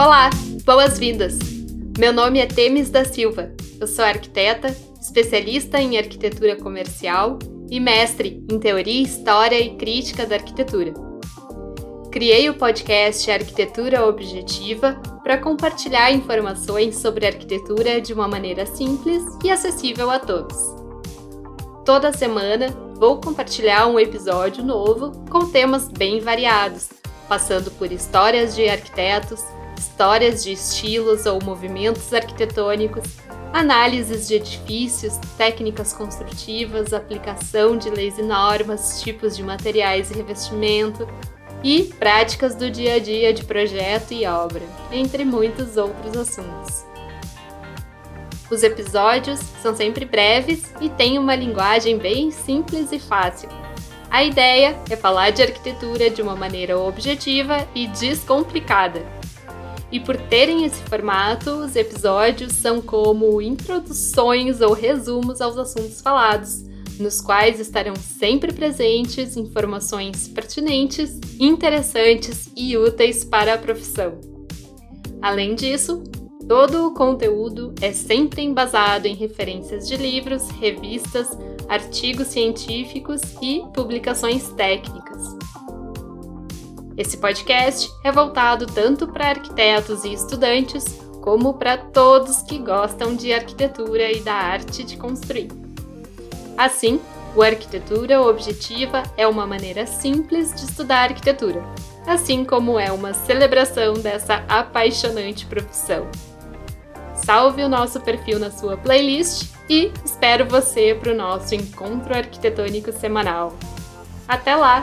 Olá, boas-vindas! Meu nome é Temis da Silva. Eu sou arquiteta, especialista em arquitetura comercial e mestre em teoria, história e crítica da arquitetura. Criei o podcast Arquitetura Objetiva para compartilhar informações sobre arquitetura de uma maneira simples e acessível a todos. Toda semana vou compartilhar um episódio novo com temas bem variados, passando por histórias de arquitetos, histórias de estilos ou movimentos arquitetônicos, análises de edifícios, técnicas construtivas, aplicação de leis e normas, tipos de materiais e revestimento, e práticas do dia a dia de projeto e obra, entre muitos outros assuntos. Os episódios são sempre breves e têm uma linguagem bem simples e fácil. A ideia é falar de arquitetura de uma maneira objetiva e descomplicada. E por terem esse formato, os episódios são como introduções ou resumos aos assuntos falados, nos quais estarão sempre presentes informações pertinentes, interessantes e úteis para a profissão. Além disso, todo o conteúdo é sempre embasado em referências de livros, revistas, artigos científicos e publicações técnicas. Esse podcast é voltado tanto para arquitetos e estudantes, como para todos que gostam de arquitetura e da arte de construir. Assim, o Arquitetura Objetiva é uma maneira simples de estudar arquitetura, assim como é uma celebração dessa apaixonante profissão. Salve o nosso perfil na sua playlist e espero você para o nosso encontro arquitetônico semanal. Até lá!